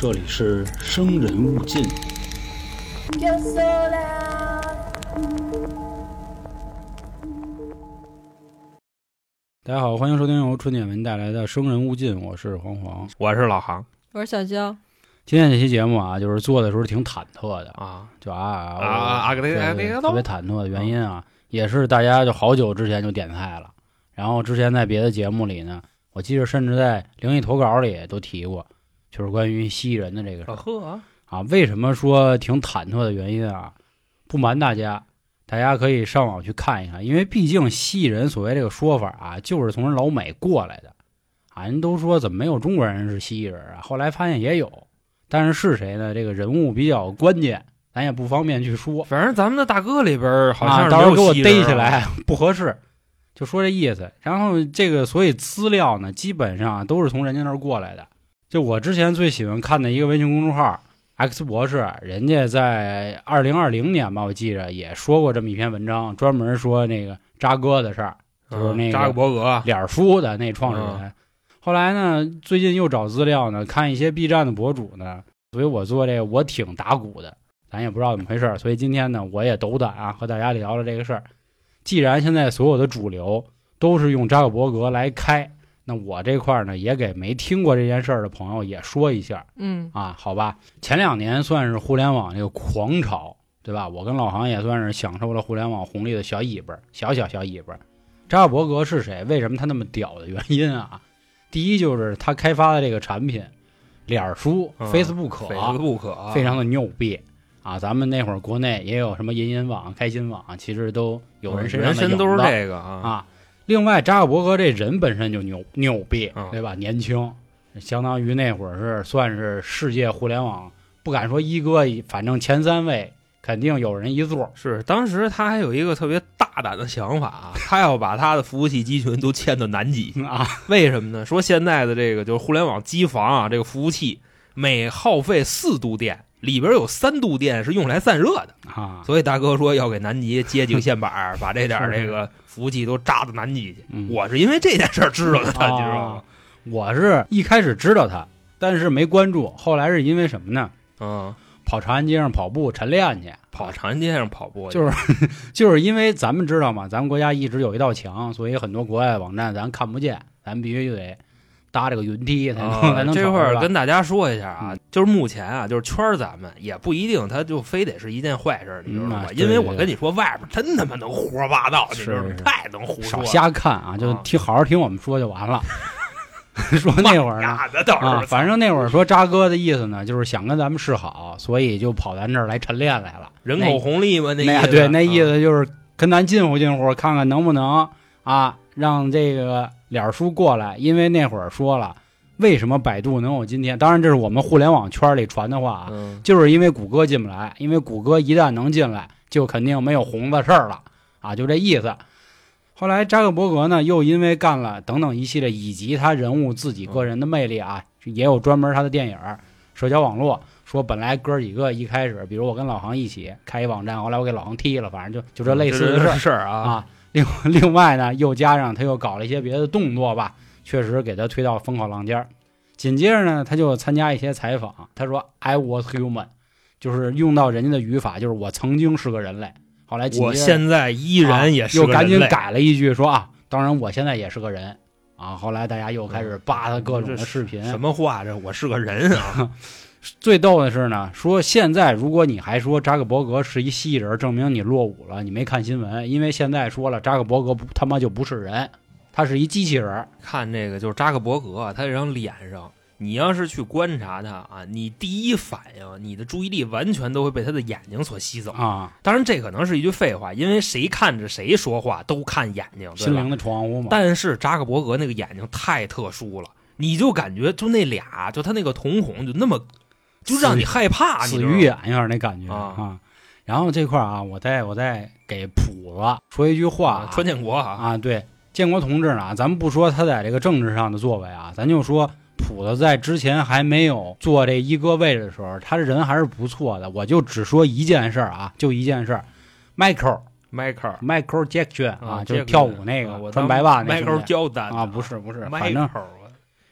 这里是生人勿近。Yo sola. 大家好，欢迎收听由春点文带来的《生人勿近》，我是黄黄。我是老航我是小娇，今天这期节目啊，就是做的时候挺忐忑的，啊，就啊啊啊啊对给他对给他特别忐忑的原因啊，也是大家就好久之前就点菜了，然后之前在别的节目里呢，我记得甚至在灵异投稿里都提过，就是关于蜥蜴人的这个事啊，啊。为什么说挺忐忑的原因啊？不瞒大家，大家可以上网去看一看，因为毕竟蜥蜴人所谓这个说法啊，就是从老美过来的啊。人都说怎么没有中国人是蜥蜴人啊？后来发现也有，但是是谁呢？这个人物比较关键，咱也不方便去说。反正咱们的大哥里边儿好像啊，到时候给我逮起来不合适，就说这意思。然后这个所以资料呢，基本上都是从人家那儿过来的。就我之前最喜欢看的一个微信公众号 X 博士，人家在二零二零年吧，我记着也说过这么一篇文章，专门说那个扎哥的事儿，就是那个嗯扎克伯格，脸书的那创始人。后来呢，最近又找资料呢，看一些 B 站的博主呢，所以我做这个我挺打鼓的，咱也不知道怎么回事儿，所以今天呢，我也斗胆啊，和大家聊聊这个事儿。既然现在所有的主流都是用扎克伯格来开，那我这块儿呢，也给没听过这件事儿的朋友也说一下嗯啊，好吧？前两年算是互联网这个狂潮，对吧？我跟老航也算是享受了互联网红利的小尾巴，小小小尾巴。扎克伯格是谁？为什么他那么屌的原因啊？第一就是他开发的这个产品，脸儿书、嗯 Facebook，、啊斐不可，非常的牛逼啊！咱们那会儿国内也有什么银银网、开心网，其实都有人身上人的影参都是这个啊，啊。另外，扎克伯格这人本身就牛牛逼嗯，对吧？年轻，相当于那会儿是算是世界互联网不敢说一哥，反正前三位肯定有人一座。是当时他还有一个特别大胆的想法啊，他要把他的服务器集群都迁到南极，啊，为什么呢？说现在的这个就是互联网机房啊，这个服务器每耗费四度电，里边有三度电是用来散热的。啊，所以大哥说要给南极接几个线板，把这点儿这个服务器都扎到南极去。嗯我是因为这件事儿知道的，他你知道吗？我是一开始知道他，但是没关注，后来是因为什么呢？嗯，跑长安街上跑步晨练去，跑长安街上跑步去就是 就是因为咱们知道嘛，咱们国家一直有一道墙，所以很多国外网站咱看不见，咱必须得搭这个云梯才能、才啊，能这会儿跟大家说一下啊，嗯就是目前啊，就是圈儿咱们也不一定，它就非得是一件坏事，你知道吗因为我跟你说，外边真他妈能胡说八道，你是知道吗？太能胡说少，瞎看啊，就啊听好好听我们说就完了。说那会儿啊，是，反正那会儿说扎哥的意思呢，就是想跟咱们示好，所以就跑咱这儿来晨练来了。人口红利嘛，那意思对那意啊思就是跟咱近乎近乎，看看能不能啊让这个脸儿叔过来，因为那会儿说了，为什么百度能有今天？当然这是我们互联网圈里传的话啊，嗯，就是因为谷歌进不来，因为谷歌一旦能进来，就肯定没有红的事儿了啊，就这意思。后来扎克伯格呢，又因为干了等等一系列，以及他人物自己个人的魅力啊，也有专门他的电影、社交网络。说本来哥几个一开始，比如我跟老航一起开一网站，后来我给老航踢了，反正就就这类似的事儿事儿啊，啊。另 另外呢，又加上他又搞了一些别的动作吧，确实给他推到风口浪尖儿。紧接着呢，他就参加一些采访，他说 “I was human”，就是用到人家的语法，就是我曾经是个人类。后来紧我接着现在依然也是又个人类赶紧改了一句说啊，当然我现在也是个人啊。后来大家又开始扒他各种的视频，什么话？这我是个人啊！最逗的是呢，说现在如果你还说扎克伯格是一蜥蜴人，证明你落伍了，你没看新闻。因为现在说了，扎克伯格不他妈就不是人，他是一机器人。看这个就是扎克伯格啊，他这张脸上，你要是去观察他啊，你第一反应，你的注意力完全都会被他的眼睛所吸走。啊，当然，这可能是一句废话，因为谁看着谁说话都看眼睛，心灵？的窗户嘛。但是扎克伯格那个眼睛太特殊了，你就感觉就那俩，就他那个瞳孔就那么，就让你害怕，死鱼眼有点那感觉啊。然后这块儿啊，我再我再给谱子说一句话啊，川建国啊，啊，对，建国同志呢，咱们不说他在这个政治上的作为啊，咱就说谱子在之前还没有做这一哥位置的时候，他这人还是不错的。我就只说一件事儿啊，就一件事儿，Michael 迈克尔。Michael Jackson 啊，就是跳舞那个啊我穿白袜那迈克尔兄弟。焦丹啊，不是不是，迈反正克尔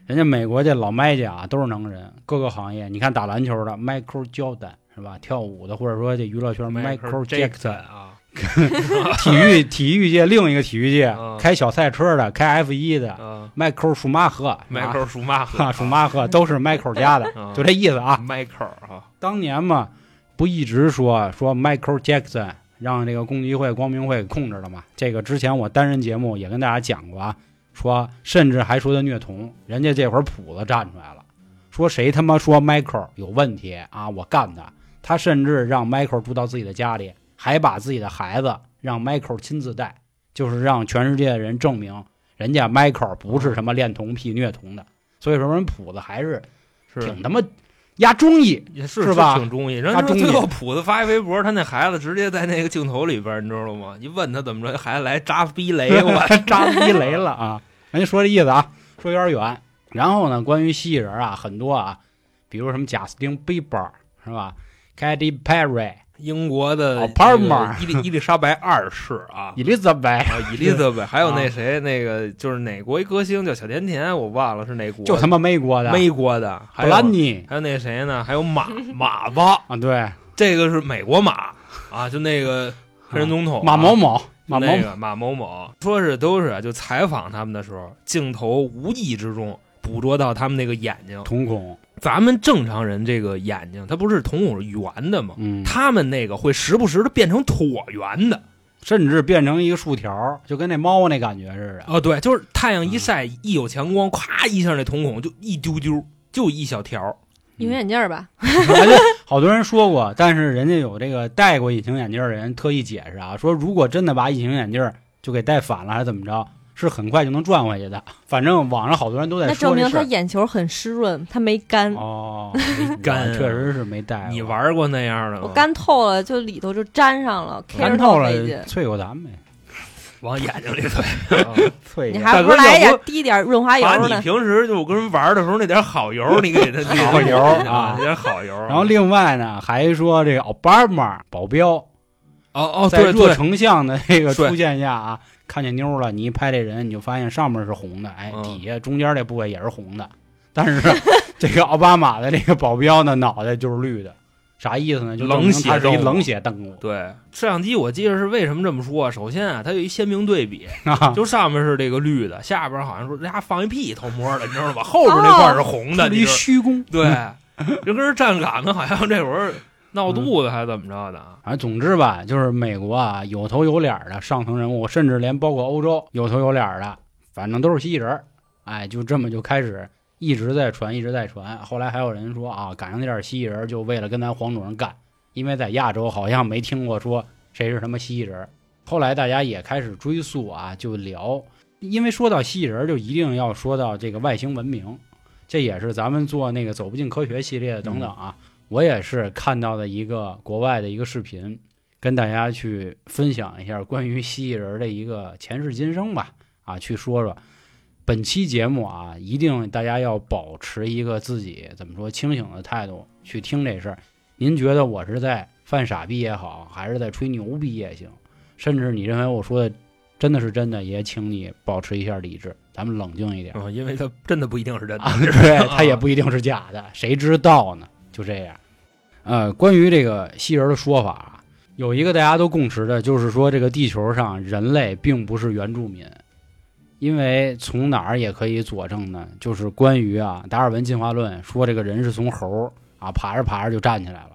人家美国这老麦家啊都是能人，各个行业，你看打篮球的 Michael Jordan 是吧？跳舞的或者说这娱乐圈 Michael Jackson，啊，体育体育界另一个体育界嗯开小赛车的，开 F 一的啊，迈克尔舒马赫，迈克尔舒马赫啊，舒马赫都是 Michael 家的，啊就这意思啊。迈克尔啊，当年嘛，不一直说说 Michael Jackson 让这个共济会、光明会控制了吗？这个之前我单人节目也跟大家讲过啊，说甚至还说他虐童，人家这会儿谱子站出来了，说谁他妈说 Michael 有问题啊，我干他。他甚至让 Michael 住到自己的家里，还把自己的孩子让 Michael 亲自带，就是让全世界的人证明人家 Michael 不是什么恋童癖、虐童的。所以说人谱子还是是挺他妈压中意。也是是吧挺中意。人他中意家最后谱子发一微博，他那孩子直接在那个镜头里边，你知道吗？一问他怎么着，孩子来扎逼雷，我 扎逼雷了啊！人家说这意思啊，说有点远。然后呢，关于蜥蜴人啊，很多啊，比如什么贾斯汀比伯是吧？Katy Perry、英国的哦帕尔玛伊丽伊丽莎白二世啊。伊丽莎白，啊，伊丽莎白，还有 啊。那谁，那个就是哪国一歌星叫小甜甜，我忘了是哪国，就他妈美国的。美国的，还布有兰妮。还有那谁呢？还有马 马子，啊，对，这个是美国马啊，就那个黑人总统、马某某，马某那个马某某，说是都是就采访他们的时候，镜头无意之中捕捉到他们那个眼睛。瞳孔，咱们正常人这个眼睛，它不是瞳孔是圆的吗？嗯，他们那个会时不时的变成椭圆的。甚至变成一个竖条，就跟那猫那感觉似的。哦，对，就是太阳一晒，一有强光，咵一下那瞳孔就一丢丢，就一小条。隐形眼镜儿吧，好多人说过，但是人家有这个戴过隐形眼镜的人特意解释啊，说如果真的把隐形眼镜就给戴反了，还是怎么着，是很快就能转回去的。反正网上好多人都在说那证明他。眼球很湿润，他没干。哦，没干啊确实是没带。你玩过那样的吗？我干透了，就里头就粘上了，干透了费劲，啐口痰呗，往眼睛里推。啐一下。你还不如来一点滴点润滑油呢你呢？平时就跟人玩的时候那点好油，你给他 好油啊啊，那点好油。然后另外呢，还说这个奥巴马保镖哦哦，在热对对，成像的这个出现下啊，看见妞了，你一拍这人，你就发现上面是红的，哎，嗯底下中间这部位也是红的，但是 这个奥巴马的这个保镖呢，脑袋就是绿的，啥意思呢？就冷血冷血动物对摄像机，我记得是为什么这么说啊？首先啊，它有一鲜明对比，啊，就上面是这个绿的，下边好像说人家放一屁偷摸的，你知道吧？后边那块是红的，是一虚功。对，就跟人站岗呢，好像这会儿闹肚子还是怎么着的啊？反正总之吧，就是美国啊，有头有脸的上层人物，甚至连包括欧洲有头有脸的，反正都是蜥蜴人儿。哎，就这么就开始一直在传，一直在传。后来还有人说啊，赶上那点蜥蜴人儿，就为了跟咱黄种人干，因为在亚洲好像没听过说谁是什么蜥蜴人儿。后来大家也开始追溯啊，就聊，因为说到蜥蜴人儿，就一定要说到这个外星文明，这也是咱们做那个走不进科学系列等等啊。我也是看到的一个国外的一个视频，跟大家去分享一下关于蜥蜴人的一个前世今生吧，啊，去说说。本期节目啊，一定大家要保持一个自己怎么说清醒的态度去听这事儿。您觉得我是在犯傻逼也好，还是在吹牛逼也行，甚至你认为我说的真的是真的，也请你保持一下理智，咱们冷静一点。嗯，因为它真的不一定是真的。啊，对，它也不一定是假的，谁知道呢？就这样。呃，关于这个蜥蜴人的说法啊，有一个大家都共识的，就是说这个地球上人类并不是原住民，因为从哪儿也可以佐证呢？就是关于啊达尔文进化论说这个人是从猴儿啊爬着爬着就站起来了，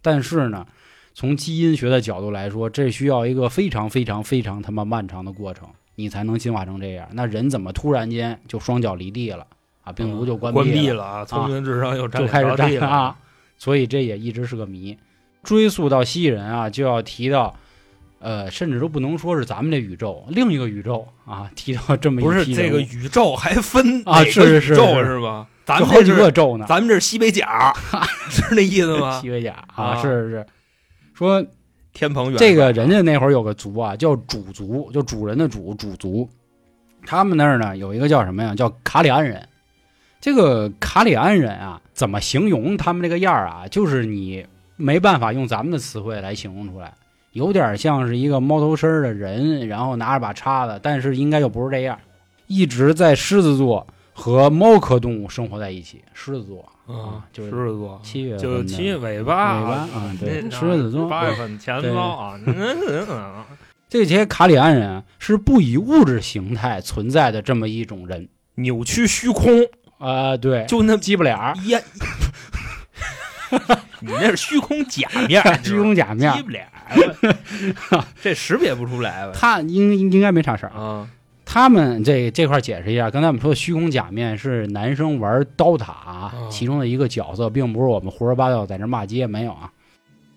但是呢，从基因学的角度来说，这需要一个非常非常非常他妈漫长的过程，你才能进化成这样。那人怎么突然间就双脚离地了？啊，病毒就关闭了啊，聪明智商又就开始领着地了啊，所以这也一直是个谜。追溯到蜥蜴人啊，就要提到，呃，甚至都不能说是咱们这宇宙，另一个宇宙啊，提到这么一不是这个宇宙还分啊是是宇宙是是吧？咱们好几个宙呢，咱们这是西北角，是那意思吗 西？北角啊，啊是是是，说天蓬元这个人家那会儿有个族啊，叫主族，就主人的主主族。他们那儿呢有一个叫什么呀？叫卡里安人。这个卡里安人啊，怎么形容他们这个样儿啊？就是你没办法用咱们的词汇来形容出来，有点像是一个猫头身儿的人，然后拿着把叉子，但是应该又不是这样。一直在狮子座和猫科动物生活在一起，狮子座啊，就是狮子座，七月就的七月尾巴，尾巴啊对狮子座八月份前对包啊，这些卡里安人啊是不以物质形态存在的这么一种人扭曲虚空，啊、对，就那鸡巴脸儿，呀，你那是虚空假面，虚空假面鸡，巴脸儿，这识别不出来吧？他应应该没啥事儿。啊，他们这这块儿解释一下，刚才我们说的虚空假面是男生玩刀塔其中的一个角色，并不是我们胡说八道在那骂街，没有啊。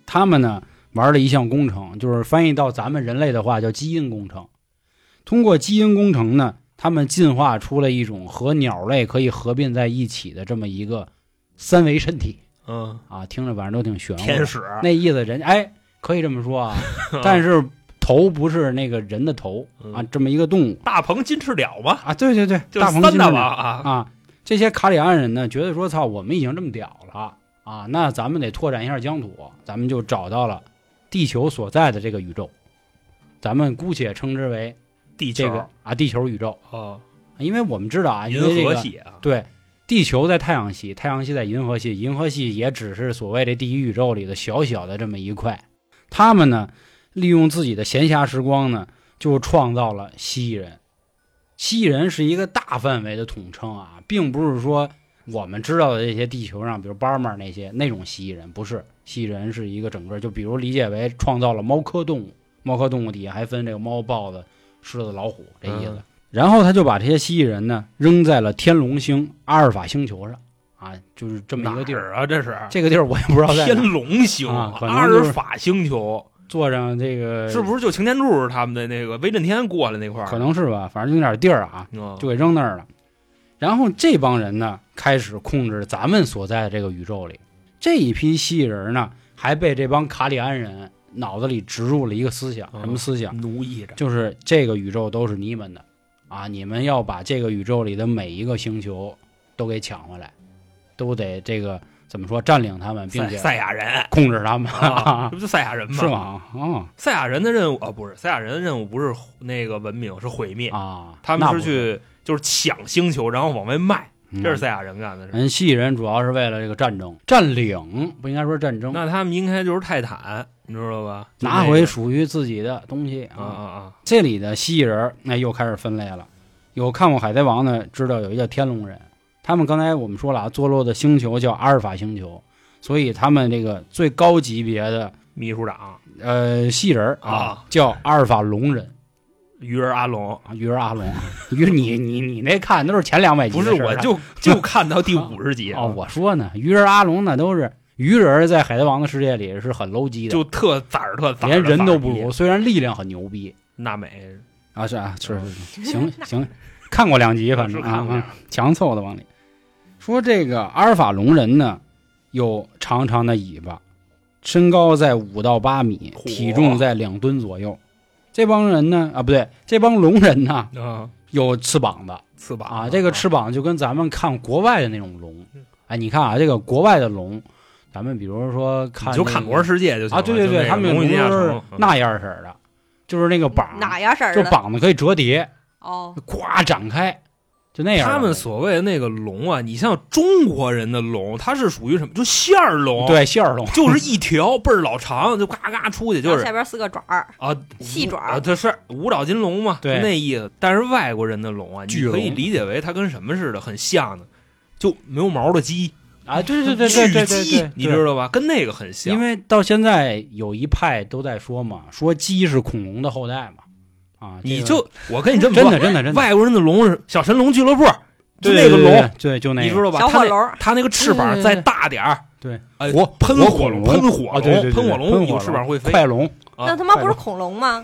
他们呢玩了一项工程，就是翻译到咱们人类的话叫基因工程。通过基因工程呢，他们进化出了一种和鸟类可以合并在一起的这么一个三维身体。嗯，啊，听着反正都挺玄乎。天使，那意思人哎，可以这么说啊，但是头不是那个人的头啊，嗯这么一个动物。大鹏金翅鸟嘛，啊，对对对，大鹏金翅鸟。啊，啊，这些卡里安人呢，觉得说操，我们已经这么屌了。啊，那咱们得拓展一下疆土，咱们就找到了地球所在的这个宇宙，咱们姑且称之为地球这个啊地球宇宙，哦，因为我们知道啊，因银为这个河系啊，对。地球在太阳系，太阳系在银河系，银河系也只是所谓的第一宇宙里的小小的这么一块。他们呢，利用自己的闲暇时光呢，就创造了蜥蜴人。蜥蜴人是一个大范围的统称啊，并不是说我们知道的这些地球上，比如巴马那些那种蜥蜴人，不是。蜥蜴人是一个整个，就比如理解为创造了猫科动物，猫科动物底下还分这个猫、豹子、狮子、老虎这意思。嗯然后他就把这些蜥蜴人呢扔在了天龙星阿尔法星球上啊，就是这么一个地儿。儿啊，这是这个地儿我也不知道在天，龙星、阿尔法星球，坐上这个是不是就擎天柱他们的那个威震天过来那块儿？可能是吧，反正就有点地儿啊，嗯就给扔那儿了。然后这帮人呢，开始控制咱们所在的这个宇宙里。这一批蜥蜴人呢，还被这帮卡里安人脑子里植入了一个思想，嗯什么思想？奴役着，就是这个宇宙都是你们的啊！你们要把这个宇宙里的每一个星球都给抢回来，都得这个怎么说占领他们，并且赛亚人控制他们，啊，这不就赛亚人吗？是？吗？啊赛亚人的任务啊，不是赛亚人的任务，不是那个文明，是毁灭。啊！他们是去就是抢星球，然后往外卖，嗯这是赛亚人干的事。人蜥蜴人主要是为了这个战争、占领，不应该说战争，那他们应该就是泰坦，你知道吧？拿回属于自己的东西啊啊啊！这里的蜥蜴人，那又开始分类了。有看过《海贼王》的，知道有一个叫天龙人。他们刚才我们说了啊，坐落的星球叫阿尔法星球，所以他们这个最高级别的秘书长呃蜥蜴人啊啊叫阿尔法龙人鱼儿阿龙，啊，鱼儿阿龙。鱼儿你你你那看都是前两百集不是，我就就看到第五十集哦，我说呢，鱼儿阿龙那都是鱼人，在海贼王的世界里是很 low 级的，就特崽儿特崽儿，连人都不如，虽然力量很牛逼。娜美。啊，是啊，是是，是。行行，看过两集，反正啊强凑的往里。说这个阿尔法龙人呢，有长长的尾巴，身高在五到八米，体重在两吨左右。这帮人呢，啊，不对，这帮龙人呢啊，有翅膀的。翅膀啊，这个翅膀就跟咱们看国外的那种龙，哎，你看啊，这个国外的龙，咱们比如说看你就看《那个魔兽世界》就行啊，对对对，他们龙与地下龙都是那样式的，就是那个膀，哪样式儿就？膀子可以折叠，哦，咵展开，就那样。他们所谓的那个龙啊，你像中国人的龙，它是属于什么？就线儿龙，，对线儿龙，就是一条倍儿老长，就嘎嘎出去，就是下边四个爪儿，啊，细爪啊，它是五爪金龙嘛，就对那意思。但是外国人的龙啊，你可以理解为它跟什么似的，很像的，就没有毛的鸡，啊，对对对对对对你知道吧？跟那个很像。因为到现在有一派都在说嘛，说鸡是恐龙的后代嘛，啊，这个你就我跟你这么真说，的真的真的，外国人的龙是小神龙俱乐部，就那个龙，，对就那个。你知道吧？小火龙，它那个翅膀再大点儿，对，哎火喷火火龙，喷火啊，对对对，喷火对喷火龙有翅膀会飞，快龙，啊那他妈不是恐龙吗？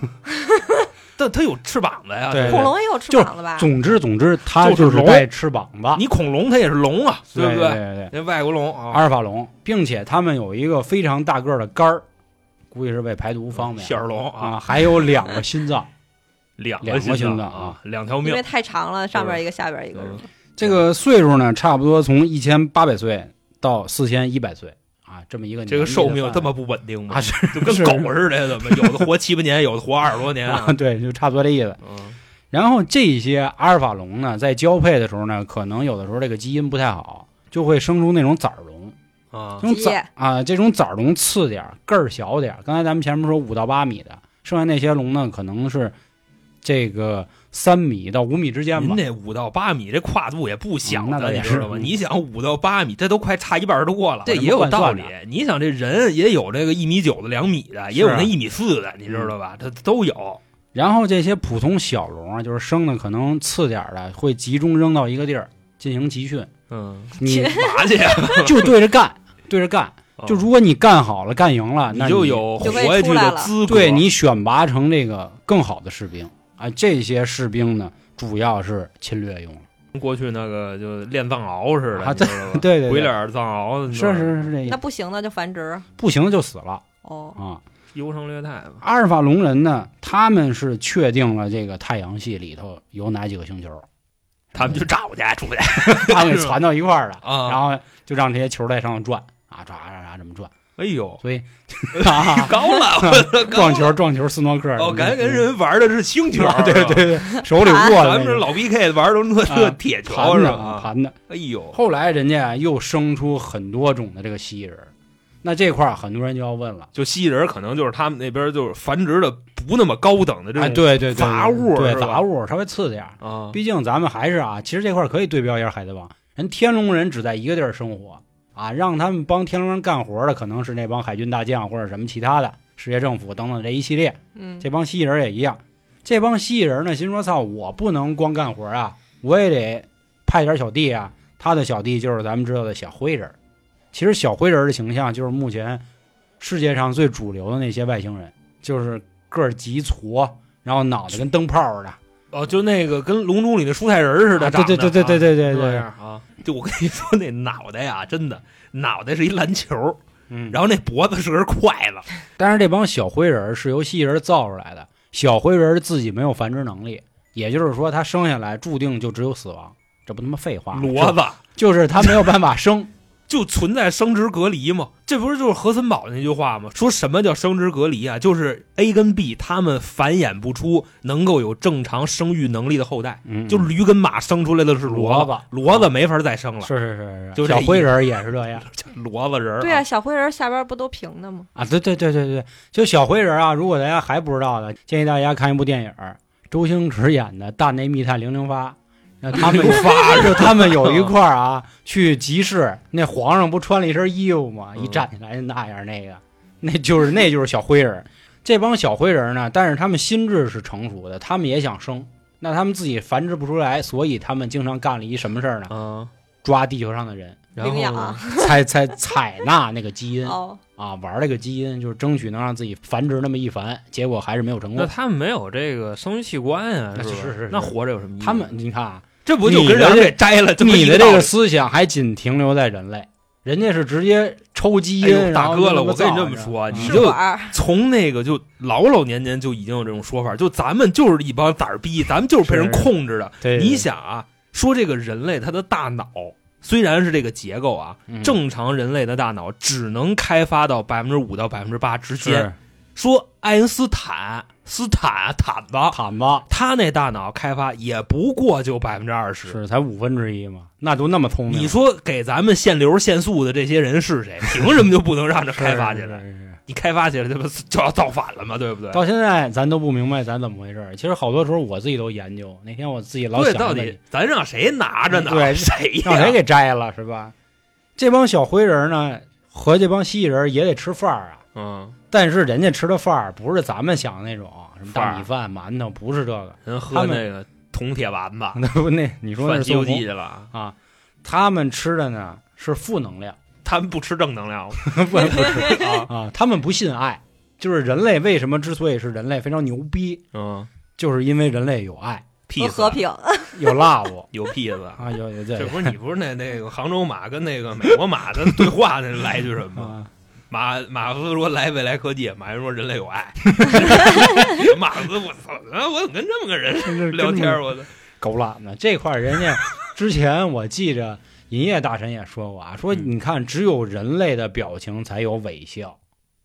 但它有翅膀子呀。对恐龙也有翅就膀的吧？总之总之，它就是带翅膀子，你恐龙它也是龙啊，对不对对？那外国龙啊，阿尔法龙，并且它们有一个非常大个的肝儿，估计是为排毒方便线儿龙啊，，还有两个心脏。两两个心心脏啊，两条命因为。太长了，上边一个，下边一个。嗯这个岁数呢，差不多从一千八百岁到四千一百岁啊，这么一个这个寿命这么么不稳定吗啊？？是就跟狗似的，怎么有的活七八年，有的活二十多年啊，啊？对，就差不多这意思。嗯然后这些阿尔法龙呢，在交配的时候呢，可能有的时候这个基因不太好，就会生出那种崽儿龙。啊这种崽啊，这种崽儿龙次点儿，个儿小点儿。刚才咱们前面说五到八米的，剩下那些龙呢，可能是这个三米到五米之间吧您。这五到八米这跨度也不小那倒也你知道吗？你想五到八米，这都快差一半多了，这这也有道理。你想这人也有这个一米九的、两米的，也有那一米四的，你知道吧？这都有。然后这些普通小龙啊，就是生的可能次点的，会集中扔到一个地儿进行集训。嗯，你嘛去呀？就对着干，对着干。就哦如果你干好了，干赢了，那你就有活下去的资格。对你选拔成这个更好的士兵啊。这些士兵呢，主要是侵略用的。过去那个就练藏獒似的，啊你知道吧 对对对鬼脸藏獒是是是这那，不行的就繁殖不行就死了哦。啊。优胜劣汰吧。阿尔法龙人呢，他们是确定了这个太阳系里头有哪几个星球，他们就找去出去 他们给攒到一块儿了，啊然后就让这些球在上面转啊，转转啊这么转，哎呦，所以 啊，高了，撞球撞球斯诺克哦，感觉跟人玩的是星球，啊 对对对，手里握的那个咱们这老 BK 玩的那啊这铁球是吧？盘的。哎呦，后来人家啊又生出很多种的这个蜥蜴人，那这块儿很多人就要问了，就蜥蜴人可能就是他们那边就是繁殖的不那么高等的这哎，种对对对，杂物对杂物稍微次点儿。啊，毕竟咱们还是啊，其实这块儿可以对标一下海贼王，人天龙人只在一个地儿生活啊，让他们帮天龙人干活的可能是那帮海军大将或者什么其他的世界政府等等这一系列，嗯，这帮蜥蜴人也一样。这帮蜥蜴人呢，心说操，我不能光干活啊，我也得派点小弟啊。他的小弟就是咱们知道的小灰人。其实小灰人的形象就是目前世界上最主流的那些外星人，就是个儿极矬，然后脑袋跟灯泡似的。哦，就那个跟《龙珠》里的蔬菜人似的啊长得，对对对对对对对啊！就我跟你说，那脑袋呀，真的脑袋是一篮球，嗯，然后那脖子是根筷子，但是这帮小灰人是由蜥蜴人造出来的，小灰人自己没有繁殖能力，也就是说他生下来注定就只有死亡，这不他妈废话吗？骡子就就是他没有办法生。就存在生殖隔离嘛。这不是就是何森堡那句话吗？说什么叫生殖隔离啊？就是 A 跟 B 他们繁衍不出能够有正常生育能力的后代。嗯，就驴跟马生出来的是骡骡子骡子没法再生了，是是是是，就小灰人儿也是这样 骡子人儿对啊，小灰人下边不都平的吗？啊，对对对对对，就小灰人儿啊，如果大家还不知道的，建议大家看一部电影儿，周星驰演的《大内密探零零发》。那他们 发，就他们有一块儿啊，去集市，那皇上不穿了一身衣服吗？一嗯站起来那样，那个，那就是那就是小灰人儿。这帮小灰人儿呢，但是他们心智是成熟的，他们也想生，那他们自己繁殖不出来，所以他们经常干了一什么事儿呢？啊，抓地球上的人，然后领养呢采采采纳那个基因哦，啊，玩这个基因，就是争取能让自己繁殖那么一繁，结果还是没有成功。那他们没有这个生殖器官啊，那是是是是那活着有什么意义？他们，你看啊，这不就跟人给摘了？你的这个思想还仅停留在人类，人家是直接抽基因，大哥了我跟你这么说你啊就从那个就老老年年就已经有这种说法，就咱们就是一帮崽儿逼，咱们就是被人控制的。对，你想啊，说这个人类他的大脑虽然是这个结构啊，嗯正常人类的大脑只能开发到百分之五到百分之八之间。说爱因斯坦斯坦坦子，坦子他那大脑开发也不过就百分之二十。是才五分之一嘛，那就那么聪明，你说给咱们限流限速的这些人是谁？凭什么就不能让这开发起来？是是是你开发起来，这不就要造反了吗？对不对？到现在咱都不明白咱怎么回事儿。其实好多时候我自己都研究，那天我自己老对，想这个到底咱让谁拿着呢？对 谁呀？让谁给摘了是吧？这帮小灰人呢和这帮蜥蜴人也得吃饭儿啊，嗯，但是人家吃的饭儿不是咱们想的那种什么大米饭、馒头，不是这个。人喝那个铜铁丸子，那 不那你说那算《西游记》去了。啊？他们吃的呢是负能量，他们不吃正能量吗？不不吃啊啊！他们不信爱，就是人类为什么之所以是人类非常牛逼，嗯，就是因为人类有爱，和和平，有 love 有屁子。啊，有有这这不是你不是那那个杭州马跟那个美国马的对话那来句什么？吗，马马克思说来未来科技，马云说人类有爱。马克思我操，啊我怎么跟这么个人聊天儿？我操，狗懒呢这块儿人家之前我记着银叶大神也说过啊，说嗯你看只有人类的表情才有微笑，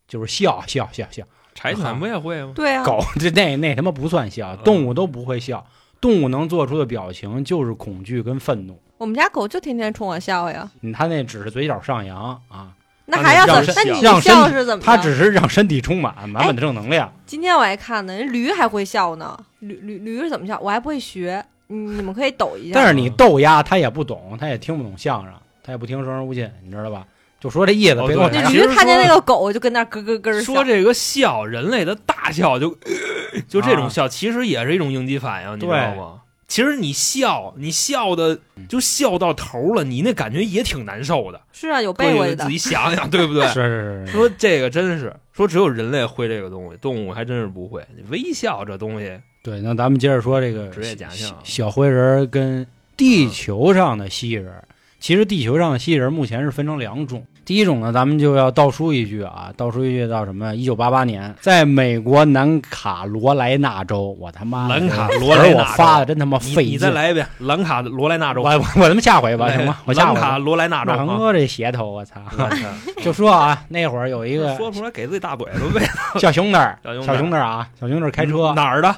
就是笑笑笑笑。柴犬不也会吗？对啊，狗这那那他妈不算笑，嗯动物都不会笑，动物能做出的表情就是恐惧跟愤怒。我们家狗就天天冲我笑呀，嗯它那只是嘴角上扬啊，那还要让怎？那你让身体笑是怎么着？它只是让身体充满满满的正能量。今天我还看呢，人驴还会笑呢，驴驴驴是怎么笑？我还不会学，你你们可以抖一下。但是你逗鸭，它也不懂，它也听不懂相声，它也不听生人勿近，你知道吧？就说这意思，哦别给我抬杠对其实那驴看见说那个狗就跟那咯咯咯笑。说这个笑，人类的大笑就 就这种啊笑，其实也是一种应激反应，你知道吗？其实你笑，你笑的就笑到头了，你那感觉也挺难受的。是啊，有背过去的自。己想想，对不对？是是是是，说这个真是说只有人类会这个东西，动物还真是不会。微笑这东西，对。那咱们接着说这个职业假象小小灰人儿跟地球上的蜥蜴人儿。其实地球上的蜥蜴人目前是分成两种，第一种呢，咱们就要倒数一句啊，倒数一句到什么？一九八八年，在美国南卡罗来纳州，我他妈南卡罗来纳州发的真他妈你费劲。你再来一遍，南卡罗来纳州，我我我他妈下回吧，行吗？我下兰回吧。卡罗来纳州啊。那我这鞋头，我操！就说啊，那会儿有一个 说出来，给自己大嘴巴呗。小兄弟儿，小兄弟儿啊，小兄弟儿开车，哪儿的？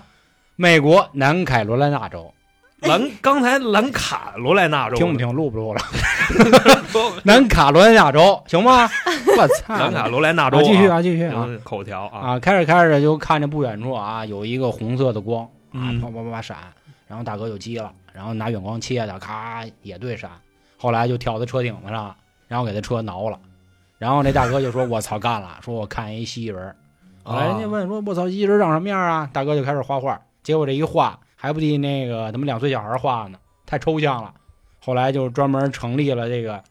美国南卡罗来纳州，兰刚才兰卡罗来纳州，听不？听？录不录了？说南卡罗来纳州，行吗？我操！兰卡罗来纳州啊，继续啊，继续啊嗯口条啊，啊！开着开着就看见不远处啊有一个红色的光啊，嗯啪啪啪啪闪，然后大哥就急了，然后拿远光切的，咔也对闪，后来就跳到车顶子上，然后给他车挠了，然后那大哥就说：“我操，干了！”说我看一蜥蜴人儿，后来人家问说：“我操，蜥蜴人长什么样啊？”大哥就开始画画，结果这一画还不敌那个他们两岁小孩画呢，太抽象了。后来就专门成立了这个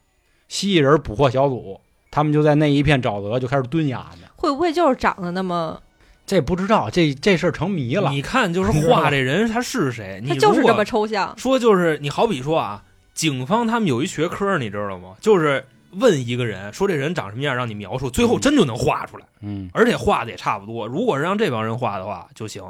蜥蜴人捕获小组，他们就在那一片沼泽就开始蹲丫呢。会不会就是长得那么？这不知道，这这事儿成谜了。你看，就是画这人他是谁？他就是这么抽象。说，就是你好比说啊，警方他们有一学科，你知道吗？就是问一个人说这人长什么样，让你描述，最后真就能画出来，嗯，而且画的也差不多。如果是让这帮人画的话就行。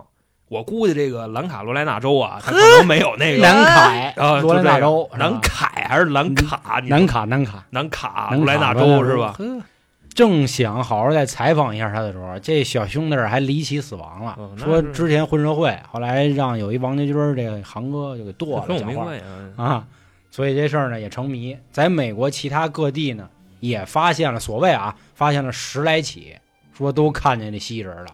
我估计这个兰卡罗来纳州啊，他可能没有那个南凯啊，罗来纳州就这个南凯还是兰卡？南卡南卡南卡南卡罗来纳州是吧？正想好好再采访一下他的时候，这小兄弟还离奇死亡了。哦说之前混社会，后来让有一王家军这个航哥就给剁了，我讲话啊。啊。所以这事儿呢也成谜。在美国其他各地呢也发现了所谓啊，发现了十来起，说都看见这蜥蜴人了。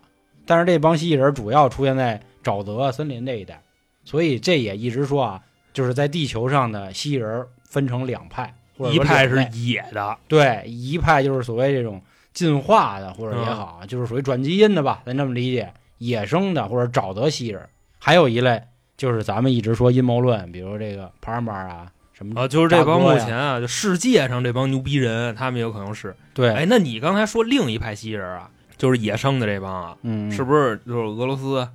但是这帮蜥蜴人主要出现在沼泽森林这一带，所以这也一直说啊，就是在地球上的蜥蜴人分成两派，或者一派是野的，对，一派就是所谓这种进化的，或者也好，就是属于转基因的吧，咱这么理解，野生的或者沼泽蜥蜴人。还有一类就是咱们一直说阴谋论，比如这个帕尔马啊什么啊，就是这帮目前啊，就世界上这帮牛逼人，他们有可能是。对，哎，那你刚才说另一派蜥蜴人啊，就是野生的这帮啊，嗯，是不是就是俄罗斯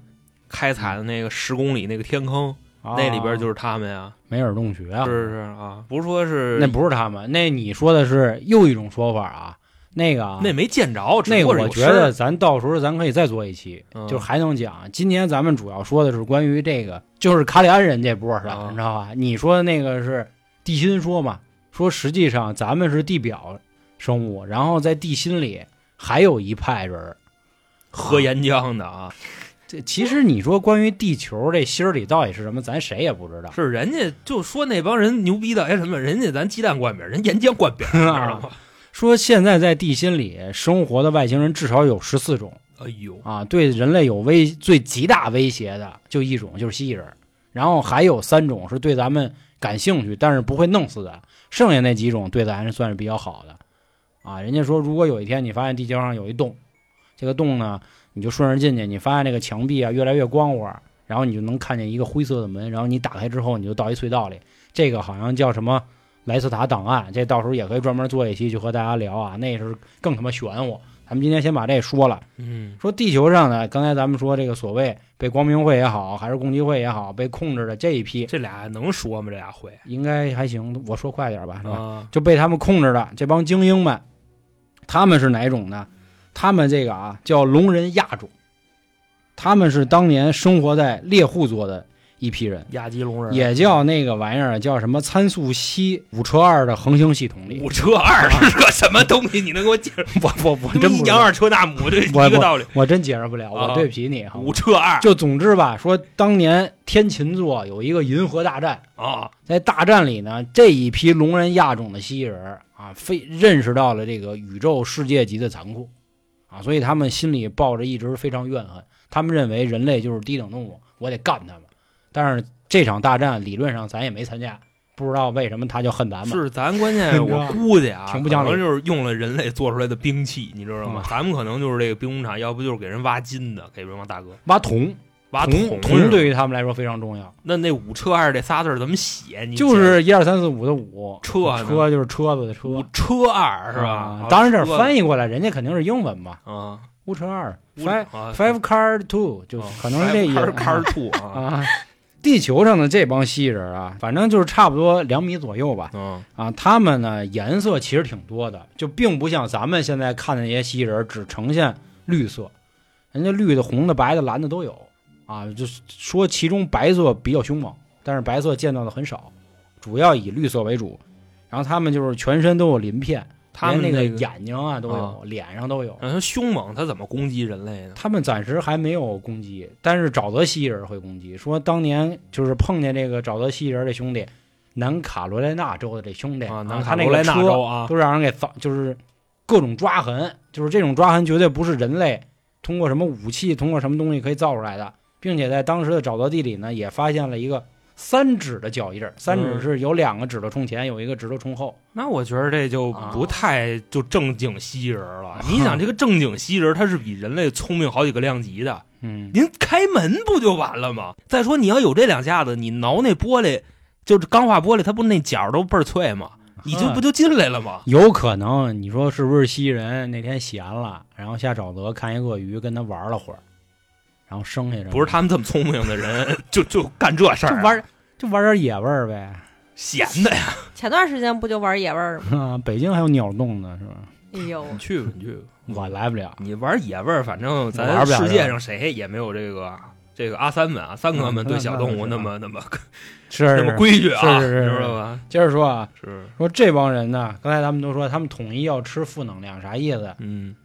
开采的那个十公里那个天坑，啊那里边就是他们呀？梅尔洞穴啊，是是啊，不是说是那不是他们，那你说的是又一种说法啊，那个啊那没见着，那个我觉得咱到时候咱可以再做一期，嗯就是还能讲。今天咱们主要说的是关于这个，就是卡里安人这波的，啊你知道吧？你说的那个是地心说嘛？说实际上咱们是地表生物，然后在地心里还有一派人儿。喝岩浆的啊，这其实你说关于地球这心儿里到底是什么，咱谁也不知道。是人家就说那帮人牛逼的，哎什么，人家咱鸡蛋灌饼，人岩浆灌饼，你知道吗？说现在在地心里生活的外星人至少有十四种哎呦，啊，对人类有威最极大威胁的就一种就是蜥蜴人，然后还有三种是对咱们感兴趣但是不会弄死的，剩下那几种对咱算是比较好的啊。人家说，如果有一天你发现地球上有一洞，这个洞呢，你就顺着进去，你发现这个墙壁啊越来越光滑，然后你就能看见一个灰色的门，然后你打开之后你就到一隧道里，这个好像叫什么莱斯塔档案，这到时候也可以专门做一期去和大家聊啊，那是更他妈玄乎。咱们今天先把这说了，嗯，说地球上呢，刚才咱们说这个所谓被光明会也好，还是共济会也好，被控制的这一批，这俩能说吗？这俩会应该还行，我说快点吧，是吧？啊，就被他们控制的这帮精英们，他们是哪种呢？他们这个啊叫龙人亚种，他们是当年生活在猎户座的一批人，亚基龙人也叫那个玩意儿叫什么参宿七五车二的恒星系统里。五车二是个什么东西？你能给我解释？我我我真一羊二车大母，这一我个道理。我真解释不了，啊我对不起你。五车二就总之吧，说当年天琴座有一个银河大战，啊，在大战里呢，这一批龙人亚种的蜥蜴人啊，非认识到了这个宇宙世界级的残酷啊，所以他们心里抱着一直非常怨恨，他们认为人类就是低等动物，我得干他们。但是这场大战理论上咱也没参加，不知道为什么他就恨咱们。是咱关键 我估计啊，挺不讲理可能就是用了人类做出来的兵器，你知道吗？嗯咱们可能就是这个兵工厂，要不就是给人挖金的，给人挖大哥挖铜，挖铜是吧铜对于他们来说非常重要，那那五车二这仨字怎么写？你就是一二三四五的五，车车就是车子的车，五车二是吧啊？当然这车翻译过来，人家肯定是英文嘛，啊五车二，five 啊 five car two，就啊可能是这意思 Five car two 啊，啊。地球上的这帮蜥蜴人啊，反正就是差不多两米左右吧。嗯啊，他们呢颜色其实挺多的，就并不像咱们现在看的那些蜥蜴人只呈现绿色，人家绿的、红的、白的、蓝的都有啊。就是说其中白色比较凶猛，但是白色见到的很少，主要以绿色为主。然后他们就是全身都有鳞片，他们连那那个眼睛啊都有，啊脸上都有。嗯，他凶猛，他怎么攻击人类呢？他们暂时还没有攻击，但是沼泽蜥蜴人会攻击。说当年就是碰见这个沼泽蜥蜴人这兄弟，南卡罗来纳州的这兄弟啊，南卡罗来纳州啊，都让人给造，就是各种抓痕，就是这种抓痕绝对不是人类通过什么武器、通过什么东西可以造出来的，并且在当时的沼泽地里呢，也发现了一个三指的脚印儿，三指嗯是有两个指头冲前，有一个指头冲后。那我觉得这就啊不太就正经蜥蜴人了。你想，这个正经蜥蜴人，他是比人类聪明好几个量级的。嗯，您开门不就完了吗？再说你要有这两下子，你挠那玻璃，就是钢化玻璃，它不那角都倍儿脆吗？你就不就进来了吗？有可能，你说是不是蜥蜴人那天闲了，然后下沼泽看一鳄鱼跟他玩了会儿，然后生下来不是他们这么聪明的人，就就干这事儿啊，就玩就玩点野味儿呗。闲的呀。前段时间不就玩野味儿吗？啊，北京还有鸟洞呢，是吧？哎呦，你去吧，你去吧。我来不了。你玩野味儿，反正咱玩不了世界上谁也没有这个这个阿三们啊，三哥们嗯对小动物那那么那么是 那么规矩啊，是是是你知道吧？接着说啊，是，说这帮人呢，刚才咱们都说他们统一要吃负能量，啥意思？嗯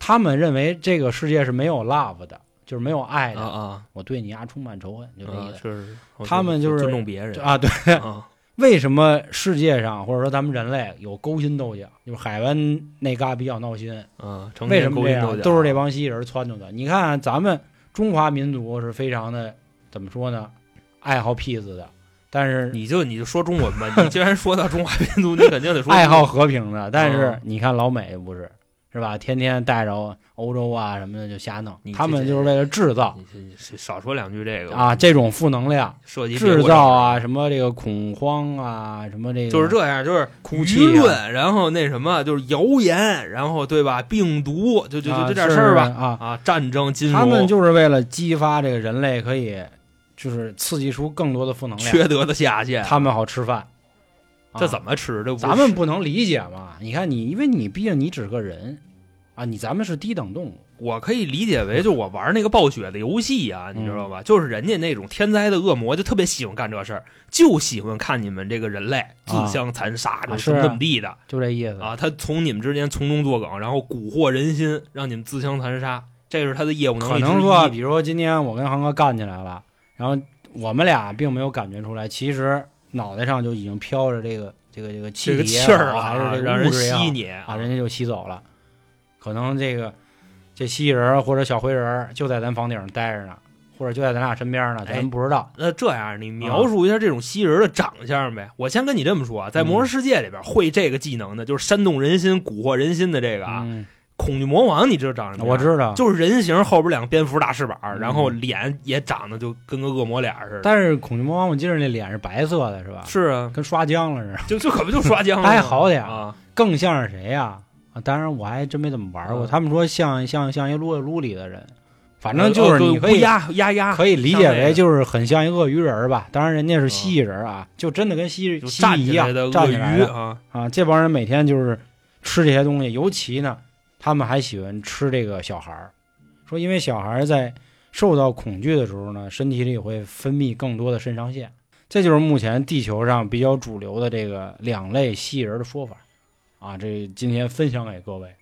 他们认为这个世界是没有 love 的，就是没有爱的。啊啊，我对你啊充满仇恨，就这意思。啊是，我他们就是尊重别人啊，对，啊，为什么世界上或者说咱们人类有勾心斗角？就是海湾那嘎比较闹心，啊，为什么这样？勾心斗角都是这帮蜥蜴人撺掇的。你看咱们中华民族是非常的怎么说呢？爱好 peace 的，但是你就你就说中文吧，你既然说到中华民族，你肯定得说 爱好和平的。但是嗯你看老美不是，是吧？天天带着欧洲啊什么的就瞎弄他们就是为了制造少说两句这个啊这种负能量，制造啊，什么这个恐慌啊，什么这个就是这样，就是舆论，然后那什么就是谣言，然后对吧？病毒，就就就啊这点事儿吧。啊。啊，战争、金融，他们就是为了激发这个人类可以，就是刺激出更多的负能量，缺德的下线，他们好吃饭。这怎么？吃？这咱们不能理解嘛？你看你，因为你毕竟你只是个人啊，你咱们是低等动物，我可以理解为，就我玩那个暴雪的游戏啊，你知道嗯吧？就是人家那种天灾的恶魔，就特别喜欢干这事儿，就喜欢看你们这个人类自相残杀，怎么怎么地的就这意思啊。他从你们之间从中作梗，然后蛊惑人心，让你们自相残杀，这是他的业务能力可。能说，比如说今天我跟航哥干起来了，然后我们俩并没有感觉出来，其实脑袋上就已经飘着这个这个这个气气儿好还是这让人个物质吸你啊，人家就吸走了。可能这个这蜥蜴人儿或者小灰人儿就在咱房顶上待着呢，或者就在咱俩身边呢，哎咱不知道。那这样，你描述一下这种蜥蜴人的长相呗？我先跟你这么说啊，在魔兽世界里边，会这个技能的，就是煽动人心、蛊惑人心的这个啊，嗯，恐惧魔王，你知道长什么样？我知道，就是人形后边两个蝙蝠大翅膀，嗯然后脸也长得就跟个恶魔脸似的。但是恐惧魔王，我记得那脸是白色的，是吧？是啊，跟刷浆了似的，就就可不就刷浆了 还好点儿啊！更像是谁呀、啊？当然我还真没怎么玩过。嗯他们说像像像一撸啊撸里的人，反正就是你可以、乌鸦压压，可以理解为就是很像一鳄鱼人吧。当然人家是蜥蜴人儿啊，就真的跟蜥蜴蜥蜴一样站起来的鳄鱼站起来的啊，啊。这帮人每天就是吃这些东西，尤其呢，他们还喜欢吃这个小孩儿，说因为小孩儿在受到恐惧的时候呢，身体里会分泌更多的肾上腺。这就是目前地球上比较主流的这个两类蜥蜴人的说法啊。这今天分享给各位，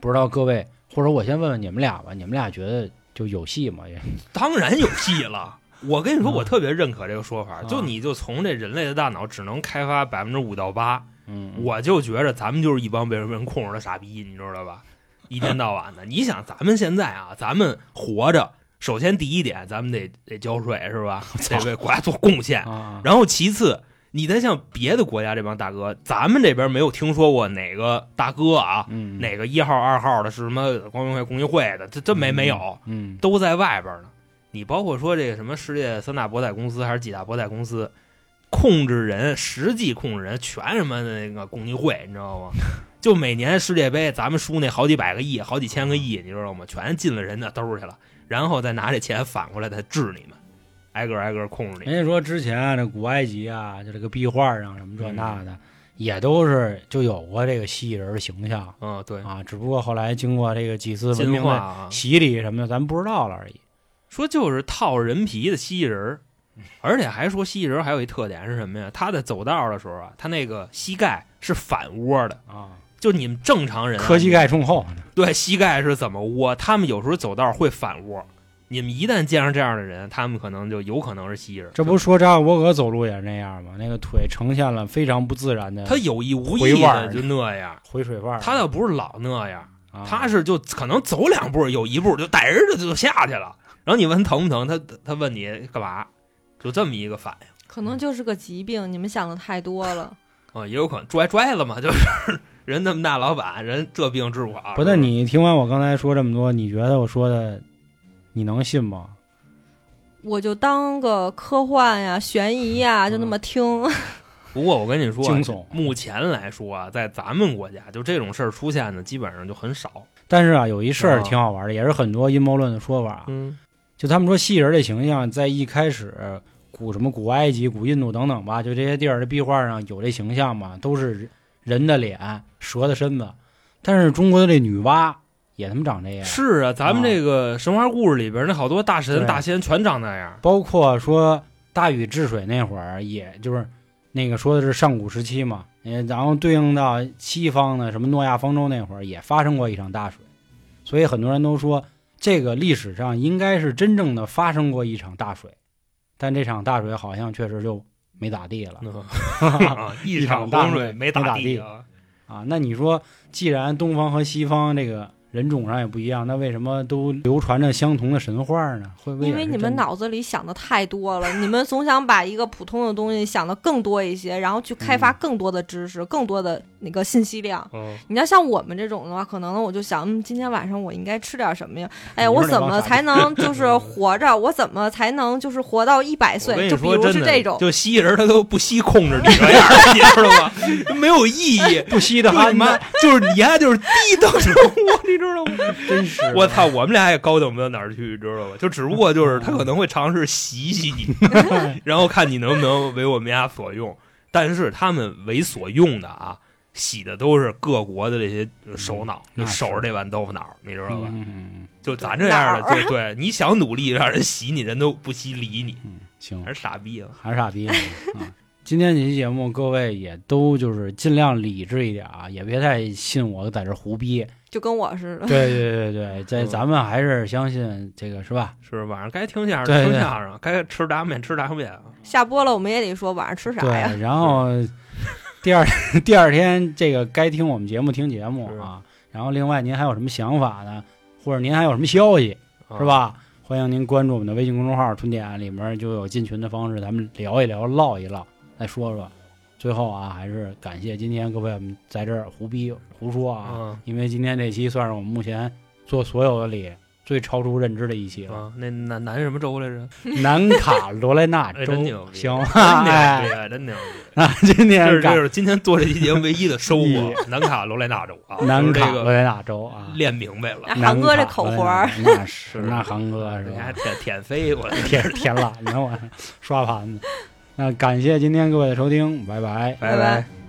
不知道各位或者我先问问你们俩吧，你们俩觉得就有戏吗？也 当然有戏了。我跟你说，啊我特别认可这个说法，啊就你就从这人类的大脑只能开发百分之五到八，嗯，我就觉着咱们就是一帮被人控制的傻逼，你知道吧？一天到晚的，你想咱们现在啊，咱们活着，首先第一点，咱们得得交税是吧？得为国家做贡献。啊，然后其次，你再像别的国家这帮大哥，咱们这边没有听说过哪个大哥啊，嗯，哪个一号、二号的是什么光明会、共济会的，这真没没有，嗯，都在外边呢。你包括说这个什么世界三大博彩公司还是几大博彩公司，控制人实际控制人全什么那个共济会，你知道吗？就每年世界杯咱们输那好几百个亿、好几千个亿，你知道吗？全进了人的兜去了，然后再拿这钱反过来再治你们，挨个挨个控制你。人家说之前啊，这古埃及啊，就这个壁画上什么这那嗯的，也都是就有过这个蜥蜴人的形象嗯，对，啊，只不过后来经过这个几次文明的洗礼什么的，咱不知道了而已。说就是套人皮的蜥蜴人而且还说蜥蜴人还有一特点是什么呀？他在走道的时候啊，他那个膝盖是反窝的，啊，就你们正常人、啊，磕膝盖冲后，对，膝盖是怎么窝？他们有时候走道会反窝。你们一旦见上这样的人，他们可能就有可能是蜥蜴人。这不说扎克伯格走路也是那样吗？那个腿呈现了非常不自然的他有意无意的就那样，回水腕，他倒不是老那样，啊他是就可能走两步，有一步就逮着就就下去了。然后你问疼不疼，他他问你干嘛，就这么一个反应可能就是个疾病，你们想的太多了。啊、也有可能拽拽了嘛，就是 人那么大老板，人这病治不好。不是你听完我刚才说这么多，你觉得我说的你能信吗？我就当个科幻呀、悬疑呀，就那么听。不过我跟你说啊，惊悚目前来说啊，在咱们国家，就这种事儿出现的基本上就很少。但是啊，有一事儿啊挺好玩的，也是很多阴谋论的说法啊。嗯就他们说蜥蜴人的形象，在一开始古什么古埃及、古印度等等吧，就这些地儿的壁画上有这形象嘛，都是人的脸、蛇的身子。但是中国的这女娲也他妈长这样，是啊，咱们这个神话故事里边那好多大神大仙全长那样。包括说大禹治水那会儿，也就是那个说的是上古时期嘛，呃然后对应到西方的什么诺亚方舟那会儿，也发生过一场大水，所以很多人都说这个历史上应该是真正的发生过一场大水，但这场大水好像确实就没咋地了啊 一场大洪水没打没打地啊。啊。那你说，既然东方和西方这个人种上也不一样，那为什么都流传着相同的神话呢？会不会因为你们脑子里想的太多了，你们总想把一个普通的东西想的更多一些，然后去开发嗯更多的知识、更多的那个信息量。嗯，你要像我们这种的话，可能我就想，嗯，今天晚上我应该吃点什么呀？哎，你说我怎么才能 就是活着？我怎么才能就是活到一百岁？就比说真的，如是这种，就蜥蜴人他都不惜控制你这样，你知道吗？没有意义。不惜的就哈你妈就是你还就是低等生物，你知道吗？真是我操，我们俩也高等不到哪儿去，你知道吧？就只不过就是他可能会尝试洗洗你，然后看你能不能为我们家所用。但是他们为所用的啊，洗的都是各国的这些首脑，就守着这碗豆腐脑，你知道吧？嗯就咱这样的，哪儿就对，你想努力让人洗你，人都不惜理你，嗯，行，还是傻逼了。还是傻逼呢啊！今天这期节目，各位也都就是尽量理智一点啊，也别太信我在这胡逼。就跟我似的。对对对对，在嗯咱们还是相信这个是吧？是晚上该听相声对对听相声，该吃大面吃大面啊。下播了，我们也得说晚上吃啥呀？对，然后第二 第二天这个该听我们节目听节目啊。然后另外您还有什么想法呢？或者您还有什么消息啊是？吧？欢迎您关注我们的微信公众号“春点”，里面就有进群的方式，咱们聊一聊，唠一唠，再说说。最后啊，还是感谢今天各位我们在这儿胡逼胡说啊，啊因为今天这期算是我们目前做所有的里最超出认知的一期了。啊，那南南什么州来着？南卡罗来纳哎州真牛逼行，真牛逼真牛逼！那今天这是今天做这期节目唯一的收获。南卡罗来纳州啊，南这个卡罗来纳州啊，练明白了，哎韩哥这南卡口活儿罗来纳那是那韩哥是吧？人家舔舔飞我。舔舔懒呢，我刷盘子。那感谢今天各位的收听，拜拜。拜拜拜